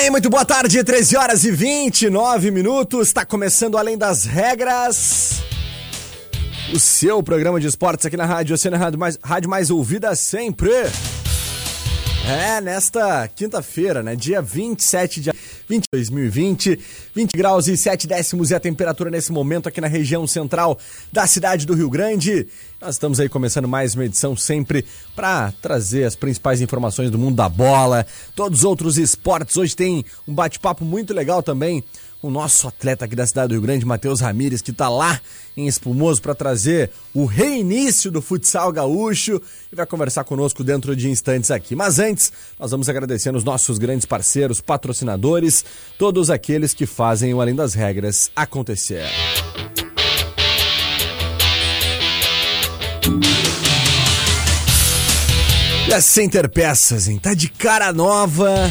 Bem, muito boa tarde, 13 horas e 29 minutos. Está começando Além das Regras. O seu programa de esportes aqui na Rádio Oceana Rádio mais, rádio mais ouvida sempre. É, nesta quinta-feira, né? Dia 27 de 20 2020, 20 graus e 7 décimos é a temperatura nesse momento aqui na região central da cidade do Rio Grande. Nós estamos aí começando mais uma edição sempre para trazer as principais informações do mundo da bola, todos os outros esportes. Hoje tem um bate-papo muito legal também o nosso atleta aqui da cidade do Rio Grande, Matheus Ramires, que está lá em Espumoso para trazer o reinício do futsal gaúcho e vai conversar conosco dentro de instantes aqui. Mas antes, nós vamos agradecendo os nossos grandes parceiros, patrocinadores, todos aqueles que fazem o Além das Regras acontecer. E a Center Peças, hein? Tá de cara nova.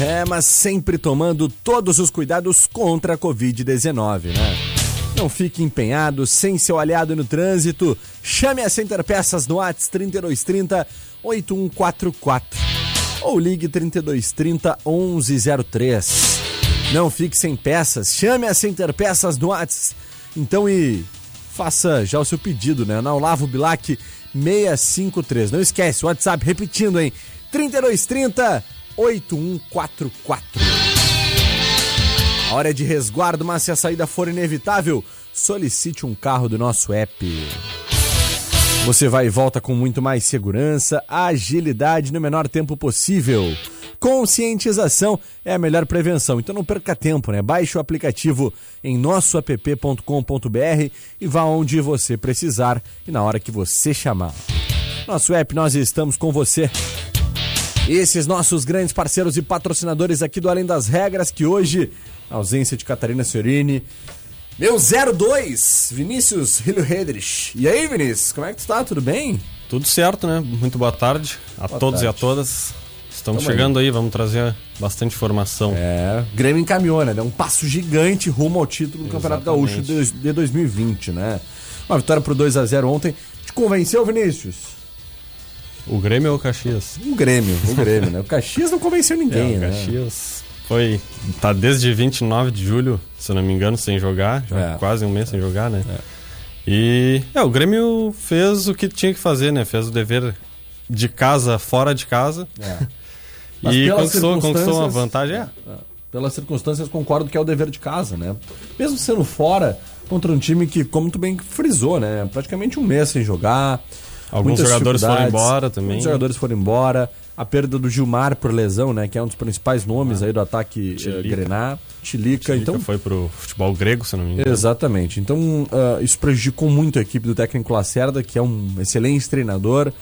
É, mas sempre tomando todos os cuidados contra a Covid-19, né? Não fique empenhado, sem seu aliado no trânsito. Chame a Center Peças no ATS 3230 8144 ou ligue 3230 1103. Não fique sem peças, chame a Center Peças no ATS. Então e faça já o seu pedido, né? Na Olavo Bilac 653. Não esquece, o WhatsApp repetindo, hein? 3230 8144. A hora é de resguardo, mas se a saída for inevitável, solicite um carro do nosso app. Você vai e volta com muito mais segurança, agilidade no menor tempo possível. Conscientização é a melhor prevenção, então não perca tempo, né? Baixe o aplicativo em nossoapp.com.br e vá onde você precisar e na hora que você chamar. Nosso app, nós estamos com você. Esses nossos grandes parceiros e patrocinadores aqui do Além das Regras, que hoje, a ausência de Catarina Fiorini. Meu 02, Vinícius Rilho Redrich. E aí, Vinícius, como é que tu tá? Tudo bem? Tudo certo, né? Muito boa tarde a boa todos tarde. e a todas. Estamos Tamo chegando aí. aí. vamos trazer bastante informação. É, Grêmio encaminhou, né? Deu um passo gigante rumo ao título do Campeonato Gaúcho de 2020, né? Uma vitória por 2 a 0 ontem. Te convenceu, Vinícius? O Grêmio ou o Caxias? O Grêmio, o Grêmio, né? O Caxias não convenceu ninguém, é, o né? Caxias foi. Tá desde 29 de julho, se não me engano, sem jogar. Já é. quase um mês sem jogar, né? É. E é, o Grêmio fez o que tinha que fazer, né? Fez o dever de casa fora de casa. É. e conquistou, conquistou uma vantagem. É. é. Pelas circunstâncias, concordo que é o dever de casa, né? Mesmo sendo fora, contra um time que, como tu bem frisou, né? Praticamente um mês sem jogar. Alguns jogadores foram embora também. Muitos jogadores foram embora. A perda do Gilmar por lesão, né? Que é um dos principais nomes ah, aí do ataque Chilica. Grená. Chilica, então foi pro futebol grego, se não me engano. Exatamente. Então uh, isso prejudicou muito a equipe do técnico Lacerda, que é um excelente treinador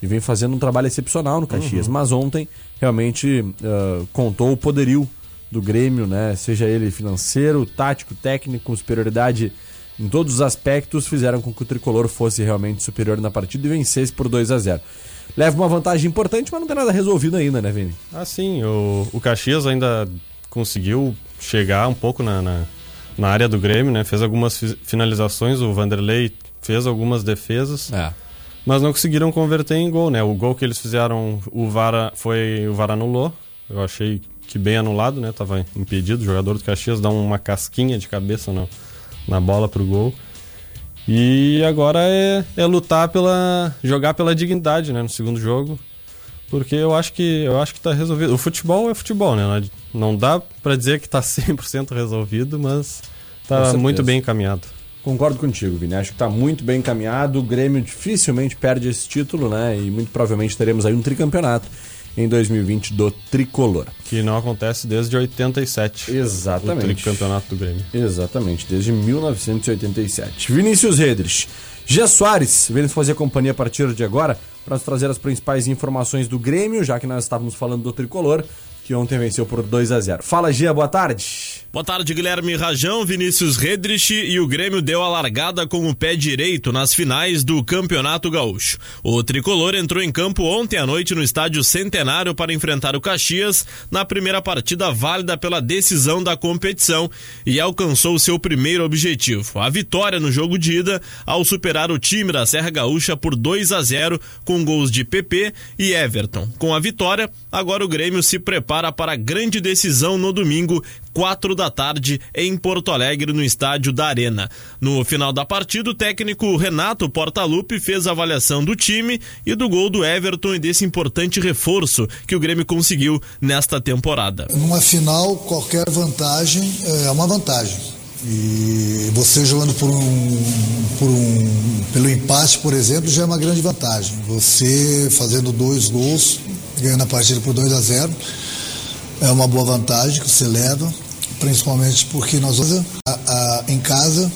e vem fazendo um trabalho excepcional no Caxias. Uhum. Mas ontem realmente uh, contou o poderio do Grêmio, né? Seja ele financeiro, tático, técnico, superioridade em todos os aspectos, fizeram com que o tricolor fosse realmente superior na partida e vencesse por 2 a 0 Leva uma vantagem importante, mas não tem nada resolvido ainda, né, Vini? Ah, sim. O, o Caxias ainda conseguiu chegar um pouco na, na, na área do Grêmio, né? Fez algumas finalizações, o Vanderlei fez algumas defesas. É. Mas não conseguiram converter em gol, né? O gol que eles fizeram, o Vara foi o Vara anulou. Eu achei que bem anulado, né? Tava impedido. O jogador do Caxias dá uma casquinha de cabeça não na bola pro gol. E agora é, é lutar pela. jogar pela dignidade, né, no segundo jogo. Porque eu acho que eu acho que tá resolvido. O futebol é futebol, né? Não dá para dizer que tá 100% resolvido, mas tá muito bem encaminhado. Concordo contigo, Vini. Acho que está muito bem encaminhado. O Grêmio dificilmente perde esse título, né? E muito provavelmente teremos aí um tricampeonato em 2020 do tricolor. Que não acontece desde 87. Exatamente. O tricampeonato do Grêmio. Exatamente, desde 1987. Vinícius Redrich. Gia Soares vem nos fazer companhia a partir de agora para nos trazer as principais informações do Grêmio, já que nós estávamos falando do tricolor, que ontem venceu por 2 a 0. Fala, Gia, boa tarde. Boa tarde, Guilherme Rajão, Vinícius Redrich e o Grêmio deu a largada com o pé direito nas finais do Campeonato Gaúcho. O tricolor entrou em campo ontem à noite no estádio Centenário para enfrentar o Caxias na primeira partida válida pela decisão da competição e alcançou seu primeiro objetivo, a vitória no jogo de ida ao superar o time da Serra Gaúcha por 2 a 0 com gols de PP e Everton. Com a vitória, agora o Grêmio se prepara para a grande decisão no domingo, quatro da tarde, em Porto Alegre, no estádio da Arena. No final da partida, o técnico Renato Portaluppi fez a avaliação do time e do gol do Everton e desse importante reforço que o Grêmio conseguiu nesta temporada. Numa final, qualquer vantagem é uma vantagem. E você jogando por um, por um, pelo empate, por exemplo, já é uma grande vantagem. Você fazendo dois gols, ganhando a partida por 2 a 0, é uma boa vantagem que você leva principalmente porque nós a, em casa,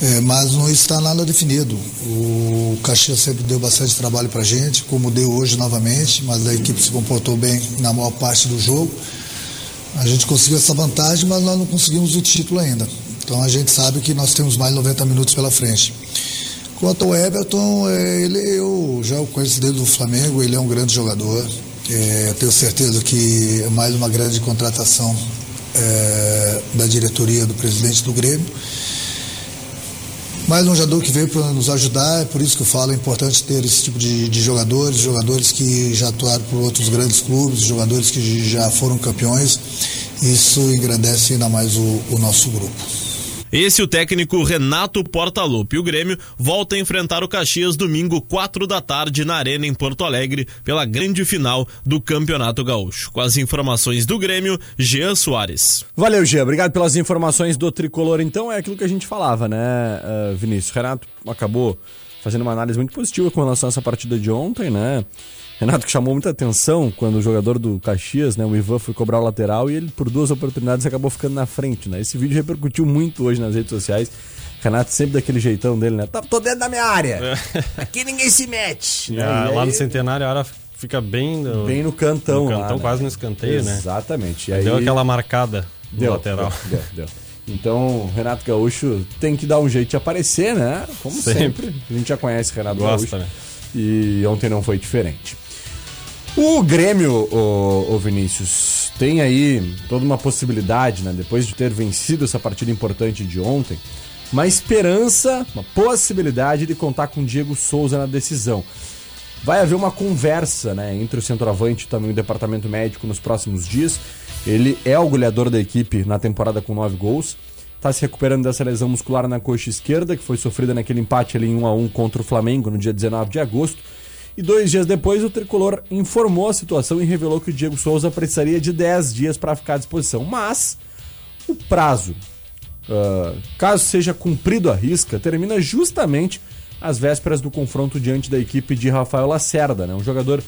é, mas não está nada definido. O Caxias sempre deu bastante trabalho para a gente, como deu hoje novamente, mas a equipe se comportou bem na maior parte do jogo. A gente conseguiu essa vantagem, mas nós não conseguimos o título ainda. Então a gente sabe que nós temos mais 90 minutos pela frente. Quanto ao Everton, é, ele, eu já o conheço desde o Flamengo, ele é um grande jogador. É, tenho certeza que é mais uma grande contratação é, da diretoria do presidente do Grêmio. Mais um jogador que veio para nos ajudar, é por isso que eu falo, é importante ter esse tipo de, de jogadores, jogadores que já atuaram por outros grandes clubes, jogadores que já foram campeões. Isso engrandece ainda mais o, o nosso grupo. Esse o técnico Renato Portaluppi. O Grêmio volta a enfrentar o Caxias domingo, 4 da tarde, na Arena em Porto Alegre, pela grande final do Campeonato Gaúcho. Com as informações do Grêmio, Jean Soares. Valeu, Jean. Obrigado pelas informações do tricolor. Então, é aquilo que a gente falava, né, uh, Vinícius? Renato acabou fazendo uma análise muito positiva com relação a essa partida de ontem, né? Renato, que chamou muita atenção quando o jogador do Caxias, né, o Ivan, foi cobrar o lateral e ele, por duas oportunidades, acabou ficando na frente, né? Esse vídeo repercutiu muito hoje nas redes sociais. Renato sempre daquele jeitão dele, né? Tô dentro da minha área. É. Aqui ninguém se mete. É, lá no Centenário a área fica bem no, bem no cantão, no cantão lá, né? quase no escanteio, Exatamente. né? Exatamente. Aí... Deu aquela marcada no deu, lateral. Deu, deu, deu. Então, Renato Gaúcho tem que dar um jeito de aparecer, né? Como sempre. sempre. A gente já conhece Renato Gosta, Gaúcho. Né? E ontem não foi diferente. O Grêmio, o, o, Vinícius, tem aí toda uma possibilidade, né? Depois de ter vencido essa partida importante de ontem, uma esperança, uma possibilidade de contar com Diego Souza na decisão. Vai haver uma conversa, né, entre o centroavante e também o departamento médico nos próximos dias. Ele é o goleador da equipe na temporada com nove gols. Está se recuperando dessa lesão muscular na coxa esquerda, que foi sofrida naquele empate ali em 1 a 1 contra o Flamengo no dia 19 de agosto e dois dias depois, o tricolor informou a situação e revelou que o Diego Souza precisaria de 10 dias para ficar à disposição. Mas o prazo, uh, caso seja cumprido a risca, termina justamente às vésperas do confronto diante da equipe de Rafael Lacerda, né? um jogador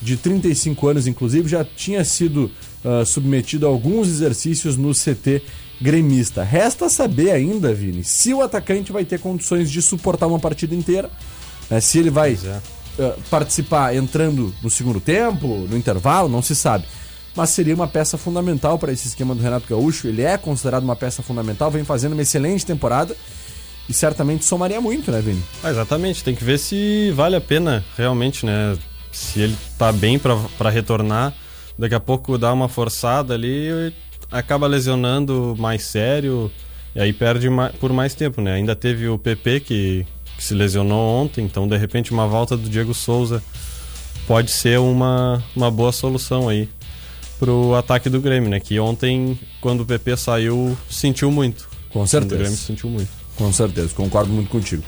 de 35 anos, inclusive, já tinha sido uh, submetido a alguns exercícios no CT gremista. Resta saber ainda, Vini, se o atacante vai ter condições de suportar uma partida inteira, né? se ele vai eh, participar entrando no segundo tempo, no intervalo, não se sabe. Mas seria uma peça fundamental para esse esquema do Renato Gaúcho. Ele é considerado uma peça fundamental, vem fazendo uma excelente temporada e certamente somaria muito, né, Vini? Ah, exatamente, tem que ver se vale a pena realmente, né? Se ele tá bem para retornar, daqui a pouco dá uma forçada ali acaba lesionando mais sério e aí perde por mais tempo, né? Ainda teve o PP que que se lesionou ontem, então de repente uma volta do Diego Souza pode ser uma, uma boa solução aí pro ataque do Grêmio, né? Que ontem, quando o PP saiu, sentiu muito. Com certeza. O Grêmio sentiu muito. Com certeza, concordo muito contigo.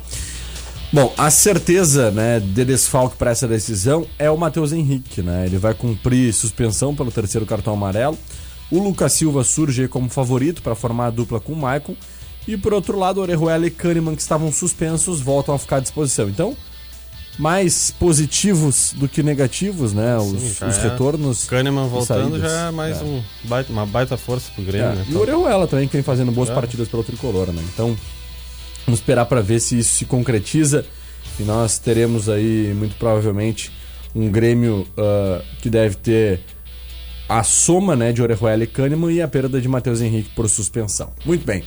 Bom, a certeza né, de desfalque para essa decisão é o Matheus Henrique, né? Ele vai cumprir suspensão pelo terceiro cartão amarelo. O Lucas Silva surge como favorito para formar a dupla com o Maicon. E por outro lado, Orejuela e Kahneman, que estavam suspensos, voltam a ficar à disposição. Então, mais positivos do que negativos, né? Os, Sim, os é. retornos. Kahneman voltando já é mais é. Um baita, uma baita força pro Grêmio. É. Né? E o Orejuela também, que vem fazendo boas é. partidas pelo Tricolor, né? Então, vamos esperar para ver se isso se concretiza. E nós teremos aí, muito provavelmente, um Grêmio uh, que deve ter a soma né, de Orejuela e Kahneman e a perda de Matheus Henrique por suspensão. Muito bem.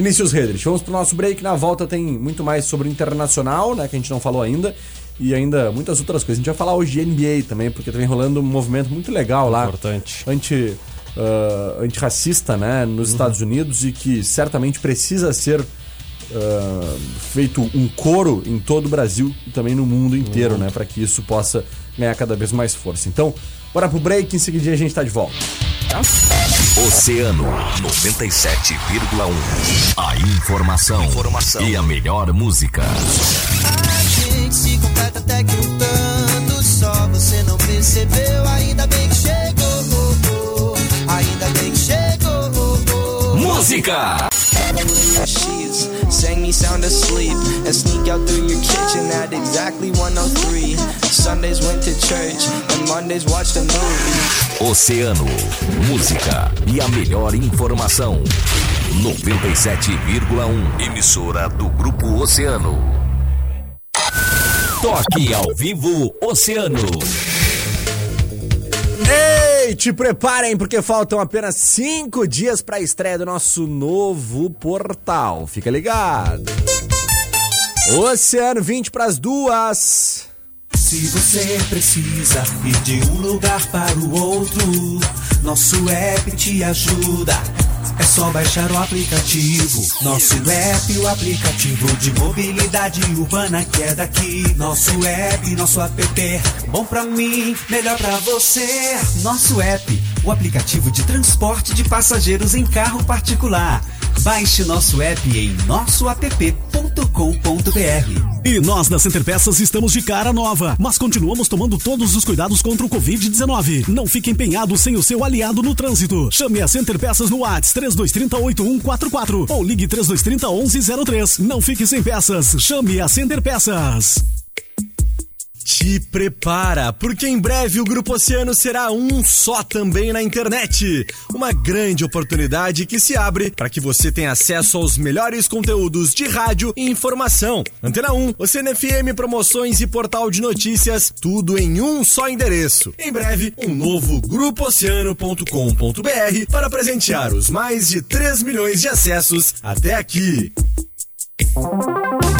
Vinícius Redrich, vamos pro nosso break. Na volta tem muito mais sobre o internacional, né? Que a gente não falou ainda. E ainda muitas outras coisas. A gente vai falar hoje de NBA também, porque tá vem rolando um movimento muito legal lá. Importante. Anti, uh, antirracista, né? Nos uhum. Estados Unidos e que certamente precisa ser uh, feito um coro em todo o Brasil e também no mundo inteiro, uhum. né? Para que isso possa ganhar cada vez mais força. Então, bora pro break, em seguida a gente tá de volta. Oceano 97,1. A informação, informação, e a melhor música. A gente se completa até que um tanto só você não percebeu. Ainda bem que chegou. Ainda bem que chegou. Música! Sound asleep, and sneak out through your kitchen at exactly 103. Sundays went to church, and Mondays watched a movie. Oceano, música e a melhor informação. 97,1 emissora do Grupo Oceano. Toque ao vivo Oceano. Ei, te preparem porque faltam apenas cinco dias para a estreia do nosso novo portal. Fica ligado. Oceano 20 para as duas. Se você precisa ir de um lugar para o outro, nosso app te ajuda. É só baixar o aplicativo. Nosso app, o aplicativo de mobilidade urbana que é daqui. Nosso app, nosso app, bom pra mim, melhor pra você. Nosso app, o aplicativo de transporte de passageiros em carro particular. Baixe nosso app em nossoapp.com.br. E nós da Center Peças estamos de cara nova, mas continuamos tomando todos os cuidados contra o Covid-19. Não fique empenhado sem o seu aliado no trânsito. Chame a Center Peças no WhatsApp 3230 8144 ou ligue 3230 1103. Não fique sem peças. Chame a Center Peças. Te prepara, porque em breve o Grupo Oceano será um só também na internet. Uma grande oportunidade que se abre para que você tenha acesso aos melhores conteúdos de rádio e informação. Antena 1, Oceano FM, promoções e portal de notícias, tudo em um só endereço. Em breve, um novo grupooceano.com.br para presentear os mais de 3 milhões de acessos até aqui. FM.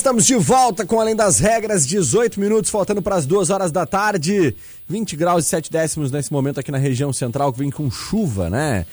Estamos de volta com Além das Regras, 18 minutos, faltando para as 2 horas da tarde, 20 graus e 7 décimos nesse momento aqui na região central, que vem com chuva, né?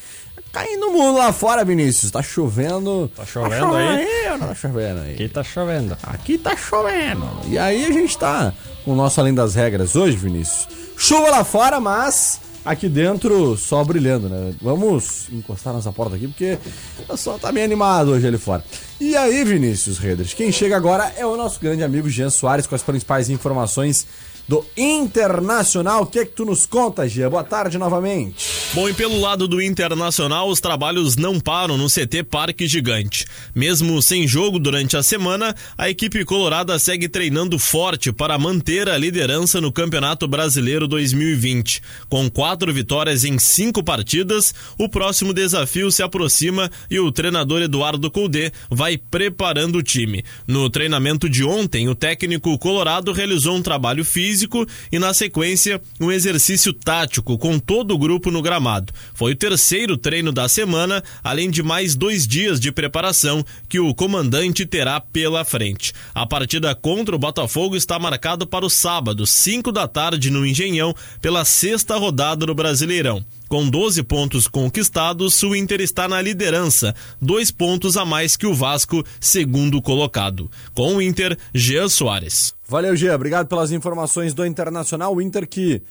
Caindo o mundo lá fora, Vinícius, tá chovendo. Tá chovendo tá aí? aí? Não tá chovendo aí. Aqui tá chovendo. Aqui tá chovendo. E aí a gente tá com o nosso Além das Regras hoje, Vinícius. Chuva lá fora, mas aqui dentro só brilhando, né? Vamos encostar nossa porta aqui porque o pessoal tá meio animado hoje ali fora. E aí, Vinícius Reders, quem chega agora é o nosso grande amigo Jean Soares com as principais informações do Internacional. O que é que tu nos conta, Gia? Boa tarde novamente. Bom, e pelo lado do Internacional, os trabalhos não param no CT Parque Gigante. Mesmo sem jogo durante a semana, a equipe colorada segue treinando forte para manter a liderança no Campeonato Brasileiro 2020. Com quatro vitórias em cinco partidas, o próximo desafio se aproxima e o treinador Eduardo Colde vai preparando o time. No treinamento de ontem, o técnico colorado realizou um trabalho físico físico e, na sequência, um exercício tático com todo o grupo no gramado. Foi o terceiro treino da semana, além de mais dois dias de preparação que o comandante terá pela frente. A partida contra o Botafogo está marcada para o sábado, 5 da tarde, no Engenhão, pela sexta rodada do Brasileirão. Com 12 pontos conquistados, o Inter está na liderança, dois pontos a mais que o Vasco, segundo colocado. Com o Inter, Jean Soares. Valeu, Jean. Obrigado pelas informações do Internacional. O Inter que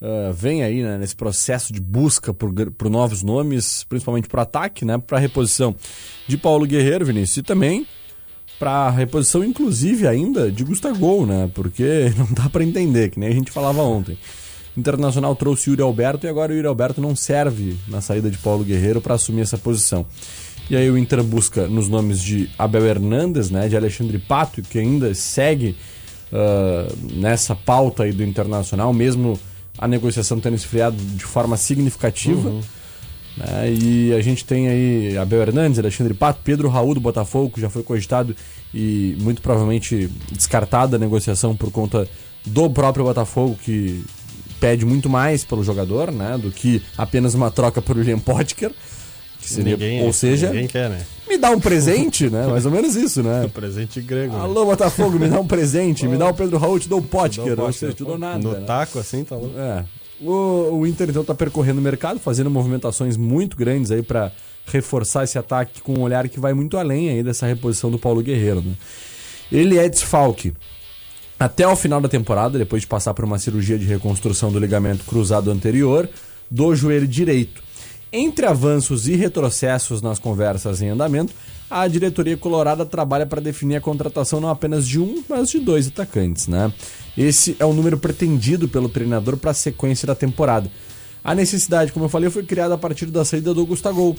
uh, vem aí né, nesse processo de busca por, por novos nomes, principalmente para ataque, né, para reposição de Paulo Guerreiro, Vinícius, e também para reposição, inclusive, ainda de Gustavo, né? Porque não dá para entender, que nem a gente falava ontem. Internacional trouxe o Yuri Alberto e agora o Yuri Alberto não serve na saída de Paulo Guerreiro para assumir essa posição. E aí o Inter busca nos nomes de Abel Hernandes, né, de Alexandre Pato, que ainda segue uh, nessa pauta aí do Internacional, mesmo a negociação tendo esfriado de forma significativa. Uhum. Né? E a gente tem aí Abel Hernandes, Alexandre Pato, Pedro Raul do Botafogo, que já foi cogitado e muito provavelmente descartada a negociação por conta do próprio Botafogo, que pede muito mais pelo jogador, né? Do que apenas uma troca por William Potker. Que seria, ninguém, ou seja, ninguém quer, né? me dá um presente, né? Mais ou menos isso, né? um presente grego. Né? Alô, Botafogo, me dá um presente. me dá o Pedro Raul, te dou o Potker. Ou seja, te dou nada. No né? taco, assim, tá louco. É. O, o Inter então está percorrendo o mercado, fazendo movimentações muito grandes aí para reforçar esse ataque com um olhar que vai muito além aí dessa reposição do Paulo Guerreiro. Né? Ele é desfalque até o final da temporada, depois de passar por uma cirurgia de reconstrução do ligamento cruzado anterior do joelho direito. Entre avanços e retrocessos nas conversas em andamento, a diretoria colorada trabalha para definir a contratação não apenas de um, mas de dois atacantes, né? Esse é o número pretendido pelo treinador para a sequência da temporada. A necessidade, como eu falei, foi criada a partir da saída do Gustavo.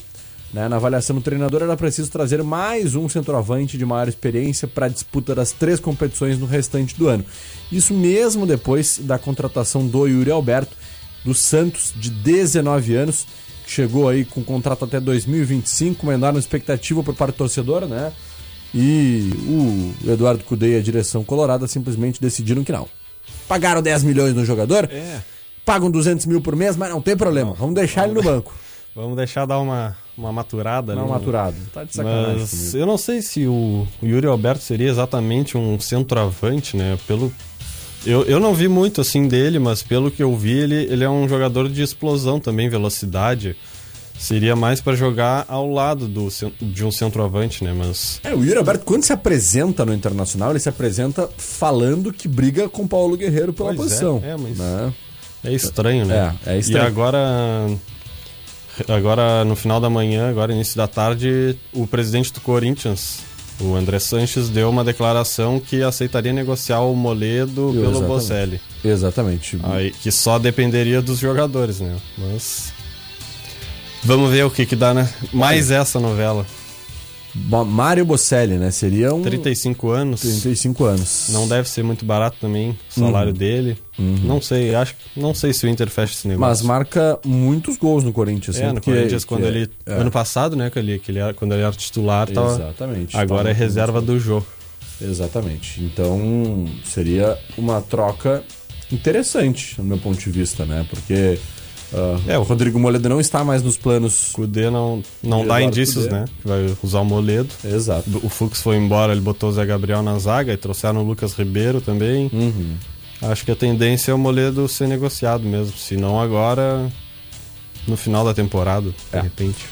Né? Na avaliação do treinador, era preciso trazer mais um centroavante de maior experiência para a disputa das três competições no restante do ano. Isso mesmo depois da contratação do Yuri Alberto, do Santos, de 19 anos, que chegou aí com contrato até 2025, uma enorme expectativa por parte do torcedor, né? E o Eduardo Cudê e a direção colorada simplesmente decidiram que não. Pagaram 10 milhões no jogador, é. pagam 200 mil por mês, mas não tem problema, vamos deixar ele no banco. Vamos deixar dar uma, uma maturada Uma maturada. Tá de sacanagem. Mas comigo. eu não sei se o, o Yuri Alberto seria exatamente um centroavante, né? Pelo, eu, eu não vi muito assim dele, mas pelo que eu vi, ele, ele é um jogador de explosão também, velocidade seria mais para jogar ao lado do, de um centroavante, né? Mas. É, o Yuri Alberto, quando se apresenta no Internacional, ele se apresenta falando que briga com Paulo Guerreiro pela pois é, posição. É, é, mas. Né? É estranho, né? É, é estranho. E agora. Agora, no final da manhã, agora início da tarde, o presidente do Corinthians, o André Sanches, deu uma declaração que aceitaria negociar o Moledo pelo Exatamente. Bocelli. Exatamente. Aí, que só dependeria dos jogadores, né? Mas Vamos ver o que que dá, né? Mais essa novela. Mário Bocelli, né? Seria um. 35 anos. 35 anos. Não deve ser muito barato também o salário uhum. dele. Uhum. Não sei, acho não sei se o Inter fecha esse negócio. Mas marca muitos gols no Corinthians. É, no Corinthians, quando é, ele. É. Ano passado, né? Que ele, que ele era, quando ele era titular, tava, Exatamente. Agora é reserva do jogo. Exatamente. Então seria uma troca interessante, no meu ponto de vista, né? Porque Uh, é, o Rodrigo Moledo não está mais nos planos. Cudê não, não dá indícios, Cudê. né? Que vai usar o Moledo. Exato. O Fux foi embora, ele botou o Zé Gabriel na zaga e trouxeram o Lucas Ribeiro também. Uhum. Acho que a tendência é o Moledo ser negociado mesmo. Se não agora, no final da temporada, é. de repente.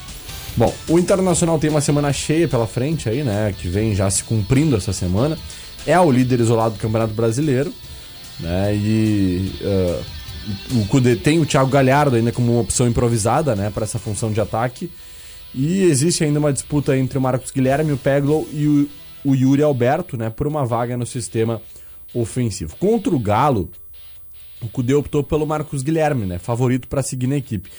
Bom, o Internacional tem uma semana cheia pela frente aí, né? Que vem já se cumprindo essa semana. É o líder isolado do Campeonato Brasileiro. Né? E. Uh o Cudê tem o Thiago Galhardo ainda como uma opção improvisada, né, para essa função de ataque. E existe ainda uma disputa entre o Marcos Guilherme, o Peglow e o, o Yuri Alberto, né, por uma vaga no sistema ofensivo. Contra o Galo, o Cudê optou pelo Marcos Guilherme, né, favorito para seguir na equipe.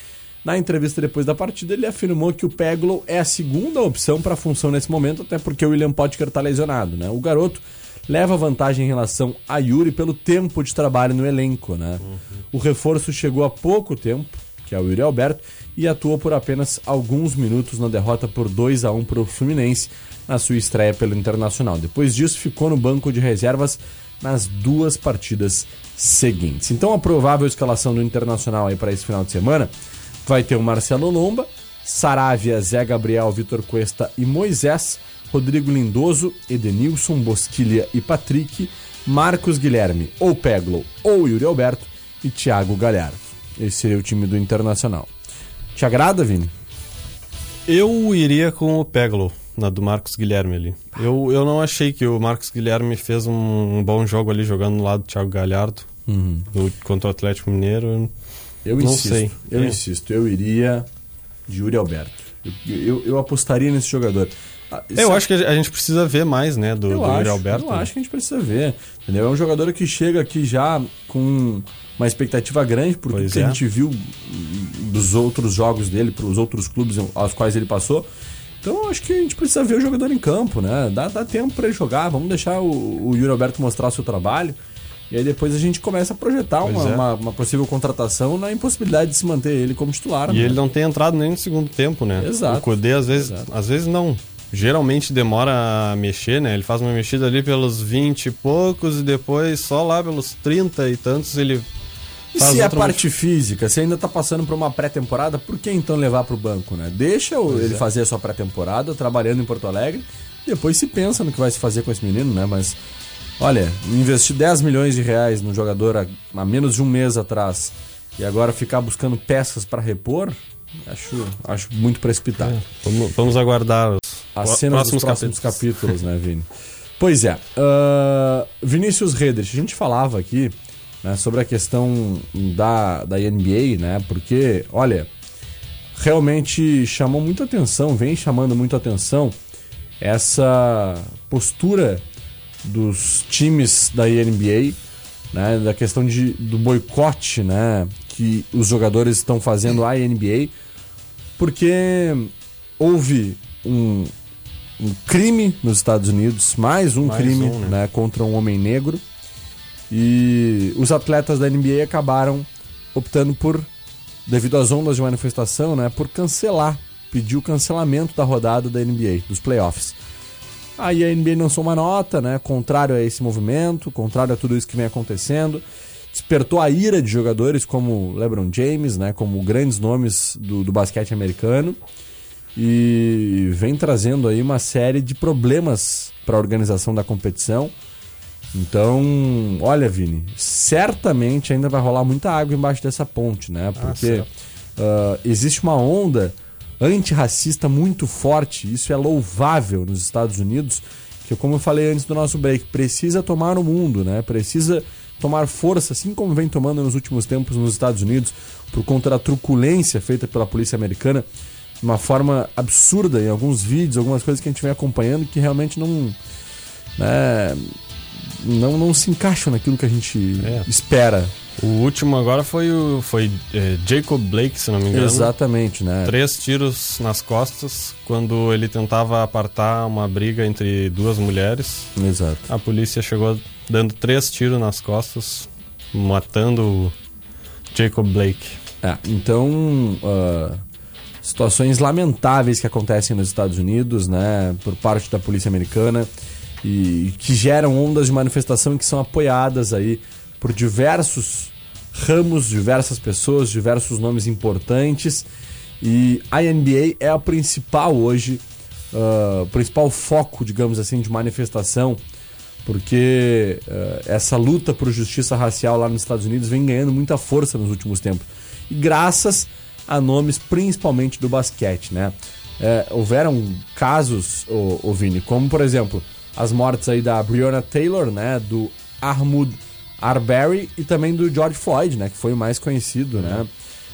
Na entrevista depois da partida, ele afirmou que o Peglow é a segunda opção para a função nesse momento, até porque o William Potker está lesionado. Né? O garoto leva vantagem em relação a Yuri pelo tempo de trabalho no elenco. Né? Uhum. O reforço chegou há pouco tempo, que é o Yuri Alberto, e atuou por apenas alguns minutos na derrota por 2 a 1 para o Fluminense na sua estreia pelo Internacional. Depois disso, ficou no banco de reservas nas duas partidas seguintes. Então, a provável escalação do Internacional aí para esse final de semana vai ter o Marcelo Lomba, Saravia, Zé Gabriel, Vitor Cuesta e Moisés, Rodrigo Lindoso, Edenilson, Bosquilha e Patrick, Marcos Guilherme, ou Peglo, ou Yuri Alberto e Thiago Galhardo. Esse seria o time do Internacional. Te agrada, Vini? Eu iria com o Peglo, na do Marcos Guilherme ali. Eu, eu não achei que o Marcos Guilherme fez um, bom jogo ali jogando no lado do Thiago Galhardo uhum. contra o Atlético Mineiro. Eu não insisto, sei. Eu é. insisto, eu iria de Yuri Alberto. Eu, eu, eu apostaria nesse jogador. Ah, eu acho que a gente precisa ver mais, né, do, do Yuri Alberto. Eu acho que a gente precisa ver. Entendeu? É um jogador que chega aqui já com uma expectativa grande, porque pois que é. a gente viu dos outros jogos dele, para os outros clubes aos quais ele passou. Então acho que a gente precisa ver o jogador em campo, né? Dá, dá tempo para ele jogar, vamos deixar o, o Yuri Alberto mostrar o seu trabalho. E aí depois a gente começa a projetar uma, é. uma, uma, possível contratação na impossibilidade de se manter ele como titular. E né? ele não tem entrado nem no segundo tempo, né? Exato. O Kudê às vezes, às vezes não. Geralmente demora a mexer, né? Ele faz uma mexida ali pelos 20 e poucos e depois só lá pelos 30 e tantos ele e se a parte física, você ainda tá passando por uma pré-temporada, por que então levar pro banco, né? Deixa pois ele é. fazer a sua pré-temporada, trabalhando em Porto Alegre, depois se pensa no que vai se fazer com esse menino, né? Mas Olha, investir 10 milhões de reais no jogador há, há menos de um mês atrás e agora ficar buscando peças para repor, acho, acho muito precipitado. É, vamos, vamos, aguardar os As cenas próximos dos próximos capítulos, capítulos né, Vini? Pois é. Uh, Vinícius Redrich, a gente falava aqui né, sobre a questão da, da NBA, né? Porque, olha, realmente chamou muita atenção, vem chamando muita atenção essa postura dos times da NBA, né, da questão de, do boicote né, que os jogadores estão fazendo à NBA, porque houve um, um crime nos Estados Unidos, mais um mais crime um, né? Né, contra um homem negro, e os atletas da NBA acabaram optando por, devido às ondas de manifestação, né, por cancelar, pedir o cancelamento da rodada da NBA, dos playoffs. Aí a NBA lançou uma nota, né? Contrário a esse movimento, contrário a tudo isso que vem acontecendo. Despertou a ira de jogadores como LeBron James, né? Como grandes nomes do, do basquete americano. E vem trazendo aí uma série de problemas para a organização da competição. Então, olha, Vini, certamente ainda vai rolar muita água embaixo dessa ponte, né? Ah, Porque ah, uh, existe uma onda antirracista muito forte. Isso é louvável nos Estados Unidos, que como eu falei antes do nosso break, precisa tomar o mundo, né? Precisa tomar força, assim como vem tomando nos últimos tempos nos Estados Unidos, por conta da truculência feita pela polícia americana, de uma forma absurda em alguns vídeos, algumas coisas que a gente vem acompanhando que realmente não. Né, não, não se encaixam naquilo que a gente é. espera o último agora foi o foi é, Jacob Blake, se não me engano. Exatamente, né? Três tiros nas costas quando ele tentava apartar uma briga entre duas mulheres. Exato. A polícia chegou dando três tiros nas costas, matando o Jacob Blake. É, então, uh, situações lamentáveis que acontecem nos Estados Unidos, né, por parte da polícia americana e que geram ondas de manifestação que são apoiadas aí por diversos ramos, diversas pessoas, diversos nomes importantes. E a NBA é a principal hoje, uh, principal foco, digamos assim, de manifestação, porque uh, essa luta por justiça racial lá nos Estados Unidos vem ganhando muita força nos últimos tempos. E graças a nomes principalmente do basquete, né? É, houveram casos, o, o Vini, como por exemplo as mortes aí da Breonna Taylor, né? Do Armud Arbery e também do George Floyd, né? Que foi o mais conhecido, né?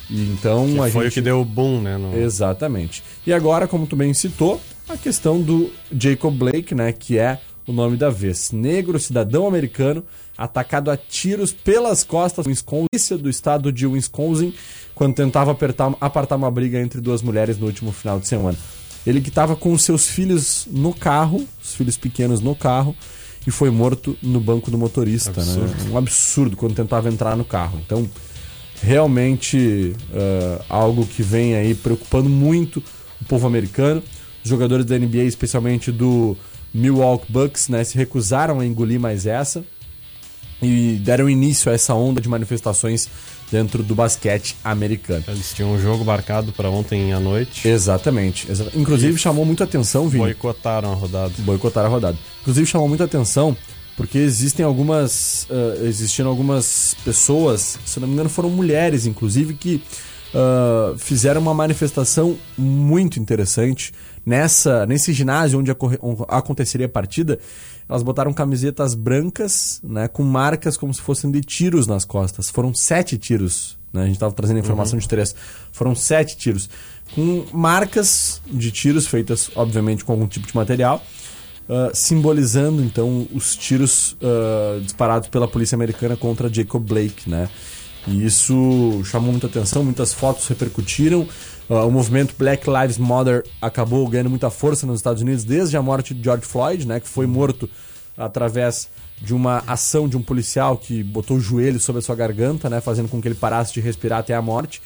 E então que a foi gente... o que deu o boom, né? No... Exatamente. E agora, como tu bem citou, a questão do Jacob Blake, né? Que é o nome da vez. Negro, cidadão americano, atacado a tiros pelas costas Wisconsin, do estado de Wisconsin, quando tentava apertar, apartar uma briga entre duas mulheres no último final de semana. Ele que estava com seus filhos no carro, os filhos pequenos no carro, e foi morto no banco do motorista. Né? Absurdo. Né? Um absurdo quando tentava entrar no carro. Então, realmente uh, algo que vem aí preocupando muito o povo americano. Os jogadores da NBA, especialmente do Milwaukee Bucks, né, se recusaram a engolir mais essa e deram início a essa onda de manifestações dentro do basquete americano. Eles tinham um jogo marcado para ontem à noite. Exatamente. Inclusive e chamou muita atenção, Vini. Boicotaram a rodada. Boicotaram a rodada. Inclusive chamou muita atenção porque existem algumas uh, existiram algumas pessoas, se não me engano foram mulheres inclusive que uh, fizeram uma manifestação muito interessante nessa nesse ginásio onde, aconteceria a partida. Elas botaram camisetas brancas, né, com marcas como se fossem de tiros nas costas. Foram sete tiros, né? A gente estava trazendo informação uhum. de três. Foram sete tiros com marcas de tiros feitas, obviamente, com algum tipo de material. Uh, simbolizando então os tiros uh, disparados pela polícia americana contra Jacob Blake, né? E isso chamou muita atenção, muitas fotos repercutiram. Uh, o movimento Black Lives Matter acabou ganhando muita força nos Estados Unidos desde a morte de George Floyd, né, que foi morto através de uma ação de um policial que botou o joelho sobre a sua garganta, né, fazendo com que ele parasse de respirar até a morte.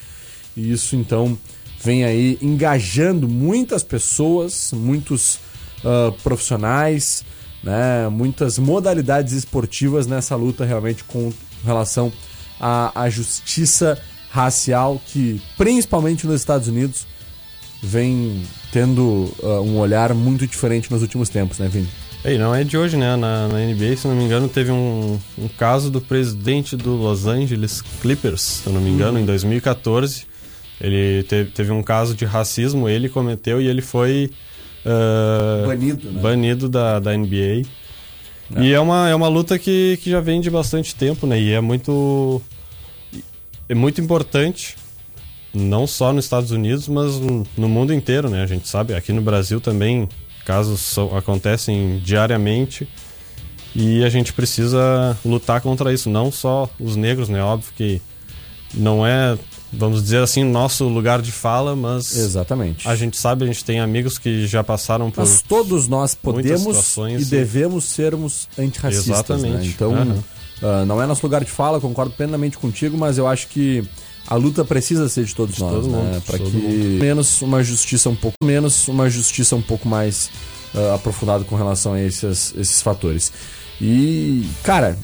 E isso então vem aí engajando muitas pessoas, muitos uh, profissionais, né, muitas modalidades esportivas nessa luta realmente com relação à, à justiça racial que, principalmente nos Estados Unidos, vem tendo uh, um olhar muito diferente nos últimos tempos, né, Vini? E não é de hoje, né? Na, na, NBA, se não me engano, teve um, um caso do presidente do Los Angeles Clippers, se eu não me engano, uhum. em 2014. Ele teve, teve um caso de racismo, ele cometeu e ele foi uh, banido, né? banido da, da NBA. É. E é uma, é uma luta que, que já vem de bastante tempo, né? E é muito é muito importante, não só nos Estados Unidos, mas no mundo inteiro, né? A gente sabe, aqui no Brasil também casos são, acontecem diariamente e a gente precisa lutar contra isso, não só os negros, né? Óbvio que não é, vamos dizer assim, nosso lugar de fala, mas Exatamente. A gente sabe, a gente tem amigos que já passaram por Mas todos nós podemos e devemos sermos antirracistas, né? Exatamente. Né? Então, uhum. Uh, não é nosso lugar de fala, concordo plenamente contigo, mas eu acho que a luta precisa ser de todos de nós, todo né? Para que mundo. menos uma justiça um pouco menos uma justiça um pouco mais uh, aprofundada com relação a esses, esses fatores. E cara,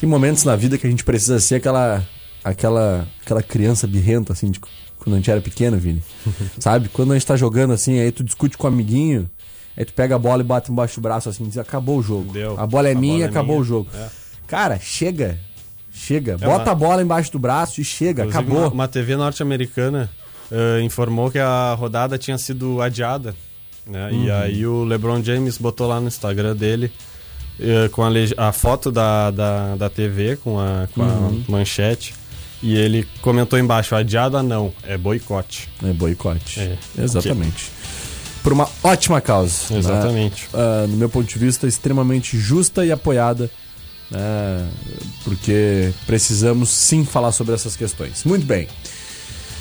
tem momentos na vida que a gente precisa ser aquela aquela aquela criança birrenta assim de quando a gente era pequeno, Vini. Sabe? Quando a gente tá jogando assim, aí tu discute com o um amiguinho, aí tu pega a bola e bate embaixo do braço assim, diz acabou o jogo. Deu. A bola é a minha, bola é acabou minha. o jogo. É. Cara, chega. Chega. É Bota uma... a bola embaixo do braço e chega. Inclusive, acabou. Uma, uma TV norte-americana uh, informou que a rodada tinha sido adiada. Né? Uhum. E aí o LeBron James botou lá no Instagram dele uh, com a, a, foto da, da, da TV com, a, com uhum. a manchete. E ele comentou embaixo: adiada não, é boicote. É boicote. É. Exatamente. Okay. Por uma ótima causa. Né? Exatamente. Né? Uh, no meu ponto de vista, extremamente justa e apoiada né? porque precisamos sim falar sobre essas questões. Muito bem.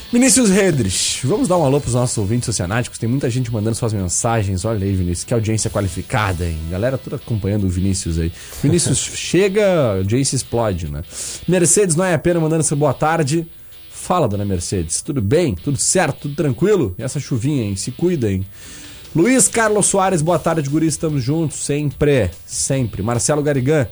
Vinícius Redrich, vamos dar um alô para os nossos ouvintes oceanáticos. Tem muita gente mandando suas mensagens. Olha aí, Vinícius, que audiência qualificada, hein? Galera toda acompanhando o Vinícius aí. Vinícius chega, audiência explode, né? Mercedes não é a pena mandando seu boa tarde. Fala, dona Mercedes, tudo bem? Tudo certo? Tudo tranquilo? E essa chuvinha, hein? Se cuida, hein? Luiz Carlos Soares, boa tarde, guri, estamos juntos, sempre, sempre. Marcelo Garigan,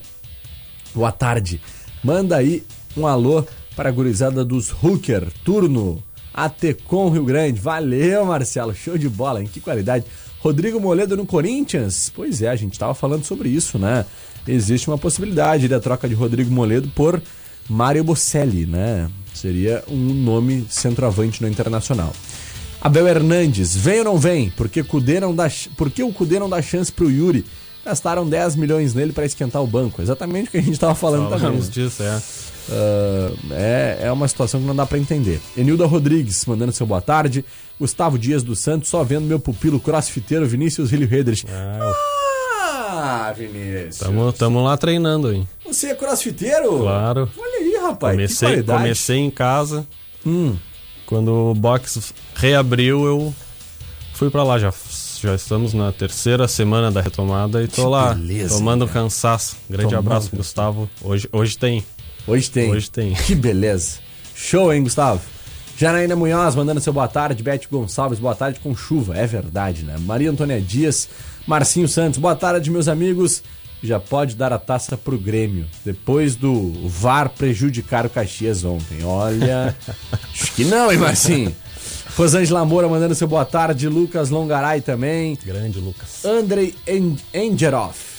boa tarde. Manda aí um alô para a gurizada dos Hooker, turno Atecom Rio Grande. Valeu, Marcelo, show de bola, hein? Que qualidade. Rodrigo Moledo no Corinthians? Pois é, a gente estava falando sobre isso, né? Existe uma possibilidade da troca de Rodrigo Moledo por Mário Bocelli, né? Seria um nome centroavante no Internacional. Abel Hernandes, vem ou não vem? Porque, dá, porque o Cudê não dá chance pro Yuri? Gastaram 10 milhões nele para esquentar o banco. Exatamente o que a gente estava falando Falamos também. disso, é. Uh, é. É uma situação que não dá para entender. Enilda Rodrigues mandando seu boa tarde. Gustavo Dias dos Santos, só vendo meu pupilo crossfiteiro Vinícius Rilho Redrich. É, ah, Vinícius. Tamo, tamo lá treinando, hein? Você é crossfiteiro? Claro. Olha aí, rapaz. Comecei, comecei em casa. Hum. Quando o box reabriu, eu fui para lá já já estamos na terceira semana da retomada e tô que lá beleza, tomando cara. cansaço. Grande tomando. abraço, Gustavo. Hoje, hoje tem. Hoje tem. Hoje tem. Que beleza. Show, hein, Gustavo? Janaína Munhoz mandando seu boa tarde. Beth Gonçalves, boa tarde com chuva. É verdade, né? Maria Antônia Dias, Marcinho Santos, boa tarde, meus amigos. Já pode dar a taça pro Grêmio. Depois do VAR prejudicar o Caxias ontem. Olha. Acho que não, hein, Marcinho? Rosângela Moura mandando seu boa tarde. Lucas Longaray também. Grande Lucas. Andrei Engeroff.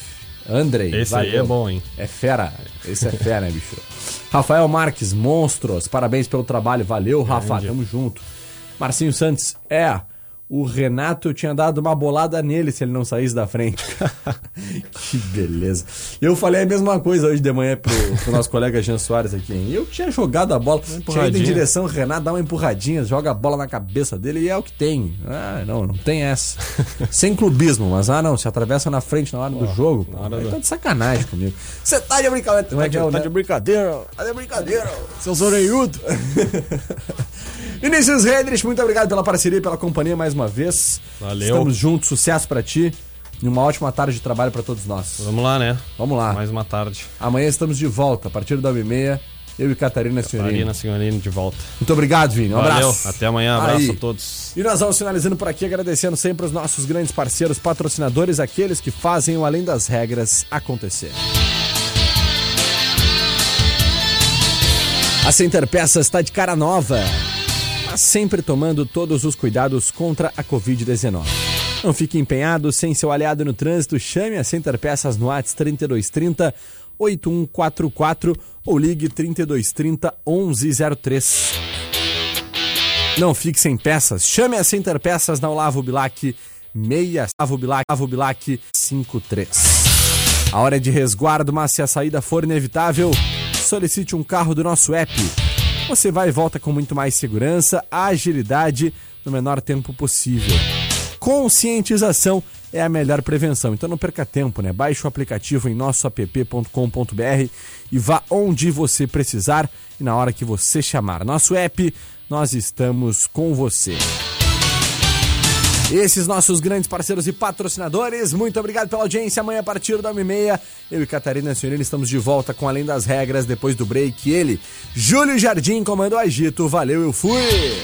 Andrei. Esse valeu. aí é bom, hein? É fera. Esse é fera, né, bicho? Rafael Marques, monstros, parabéns pelo trabalho, valeu, Rafa, tamo junto. Marcinho Santos, é, o Renato eu tinha dado uma bolada nele se ele não saísse da frente. que beleza. Eu falei a mesma coisa hoje de manhã pro, pro nosso colega Jean Soares aqui. Hein? Eu tinha jogado a bola, tinha ido em direção ao Renato, dá uma empurradinha, joga a bola na cabeça dele e é o que tem. Ah, não, não tem essa. Sem clubismo, mas ah, não, se atravessa na frente na hora do jogo. Pô, tá de sacanagem comigo. Você tá de brincadeira. Tá, de, tá de brincadeira. Tá de brincadeira. Seus orelhudos. Vinícius Redrich, muito obrigado pela parceria e pela companhia mais uma vez. Valeu. Estamos juntos, sucesso para ti. E uma ótima tarde de trabalho para todos nós. Vamos lá, né? Vamos lá. Mais uma tarde. Amanhã estamos de volta, a partir da 1h30. Eu e Catarina Senhorini. Catarina Senhorini de volta. Muito obrigado, Vini. Um Valeu. abraço. Até amanhã. Abraço Aí. a todos. E nós vamos finalizando por aqui, agradecendo sempre os nossos grandes parceiros, patrocinadores, aqueles que fazem o Além das Regras acontecer. A Center Peças está de cara nova sempre tomando todos os cuidados contra a Covid-19. Não fique empenhado sem seu aliado no trânsito, chame a Center Peças no ATS 3230 8144 ou ligue 3230 1103. Não fique sem peças, chame a Center Peças na Olavo Bilac 6 Olavo Bilac, Olavo Bilac 53. A hora é de resguardo, mas se a saída for inevitável, solicite um carro do nosso app você vai e volta com muito mais segurança, agilidade no menor tempo possível. Conscientização é a melhor prevenção. Então não perca tempo, né? Baixe o aplicativo em nossoapp.com.br e vá onde você precisar e na hora que você chamar. Nosso app, nós estamos com você. Esses nossos grandes parceiros e patrocinadores, muito obrigado pela audiência. Amanhã, a partir da 1h30, eu e Catarina Senhorina estamos de volta com Além das Regras, depois do break. Ele, Júlio Jardim, comando o agito. Valeu, eu fui!